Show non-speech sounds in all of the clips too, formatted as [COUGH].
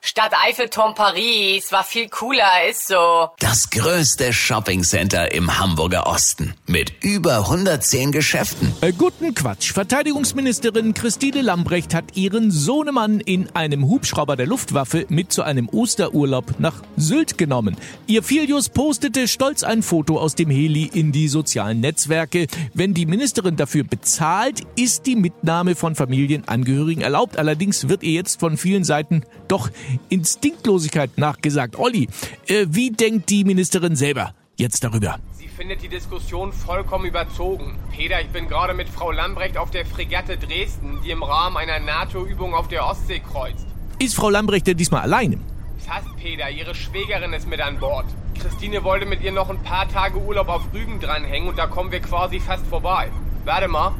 Stadt Eiffelturm Paris war viel cooler, ist so. Das größte Shoppingcenter im Hamburger Osten mit über 110 Geschäften. Äh, guten Quatsch. Verteidigungsministerin Christine Lambrecht hat ihren Sohnemann in einem Hubschrauber der Luftwaffe mit zu einem Osterurlaub nach Sylt genommen. Ihr Filius postete stolz ein Foto aus dem Heli in die sozialen Netzwerke. Wenn die Ministerin dafür bezahlt, ist die Mitnahme von Familienangehörigen erlaubt. Allerdings wird ihr jetzt von vielen Seiten doch Instinktlosigkeit nachgesagt. Olli, äh, wie denkt die Ministerin selber jetzt darüber? Sie findet die Diskussion vollkommen überzogen. Peter, ich bin gerade mit Frau Lambrecht auf der Fregatte Dresden, die im Rahmen einer NATO-Übung auf der Ostsee kreuzt. Ist Frau Lambrecht denn diesmal alleine? Fast, Peter. Ihre Schwägerin ist mit an Bord. Christine wollte mit ihr noch ein paar Tage Urlaub auf Rügen dranhängen und da kommen wir quasi fast vorbei. Warte mal.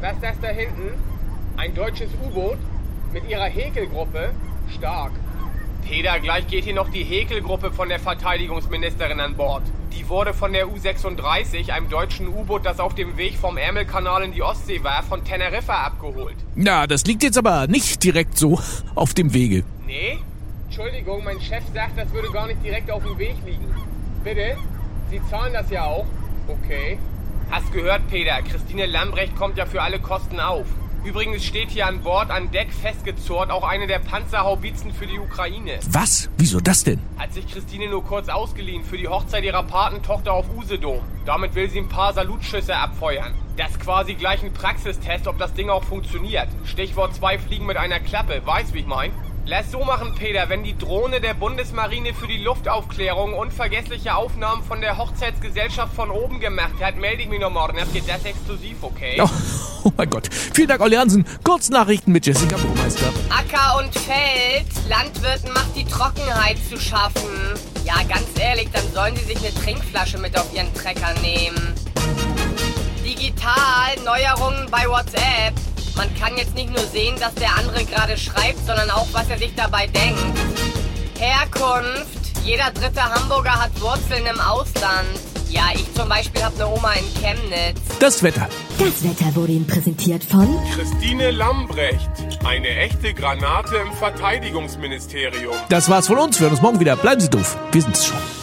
Was ist das da hinten? Ein deutsches U-Boot mit ihrer Häkelgruppe? Stark. Peter, gleich geht hier noch die Häkelgruppe von der Verteidigungsministerin an Bord. Die wurde von der U-36, einem deutschen U-Boot, das auf dem Weg vom Ärmelkanal in die Ostsee war, von Teneriffa abgeholt. Na, das liegt jetzt aber nicht direkt so auf dem Wege. Nee? Entschuldigung, mein Chef sagt, das würde gar nicht direkt auf dem Weg liegen. Bitte? Sie zahlen das ja auch? Okay. Hast gehört, Peter, Christine Lambrecht kommt ja für alle Kosten auf. Übrigens steht hier an Bord an Deck festgezurrt auch eine der Panzerhaubitzen für die Ukraine. Was? Wieso das denn? Hat sich Christine nur kurz ausgeliehen für die Hochzeit ihrer Patentochter auf Usedom. Damit will sie ein paar Salutschüsse abfeuern. Das ist quasi gleich ein Praxistest, ob das Ding auch funktioniert. Stichwort zwei Fliegen mit einer Klappe. Weißt, wie ich mein? Lass so machen, Peter. Wenn die Drohne der Bundesmarine für die Luftaufklärung unvergessliche Aufnahmen von der Hochzeitsgesellschaft von oben gemacht hat, melde ich mich noch morgen. Das geht das exklusiv, okay? Oh, [LAUGHS] oh mein Gott. Vielen Dank, Olli Hansen. Kurznachrichten mit Jessica Burmeister. Acker und Feld. Landwirten macht die Trockenheit zu schaffen. Ja, ganz ehrlich, dann sollen sie sich eine Trinkflasche mit auf ihren Trecker nehmen. Digital, Neuerungen bei WhatsApp. Man kann jetzt nicht nur sehen, dass der andere gerade schreibt, sondern auch, was er sich dabei denkt. Herkunft. Jeder dritte Hamburger hat Wurzeln im Ausland. Ja, ich zum Beispiel habe eine Oma in Chemnitz. Das Wetter. Das Wetter wurde Ihnen präsentiert von Christine Lambrecht. Eine echte Granate im Verteidigungsministerium. Das war's von uns. Wir hören uns morgen wieder. Bleiben Sie doof. Wir sind's schon.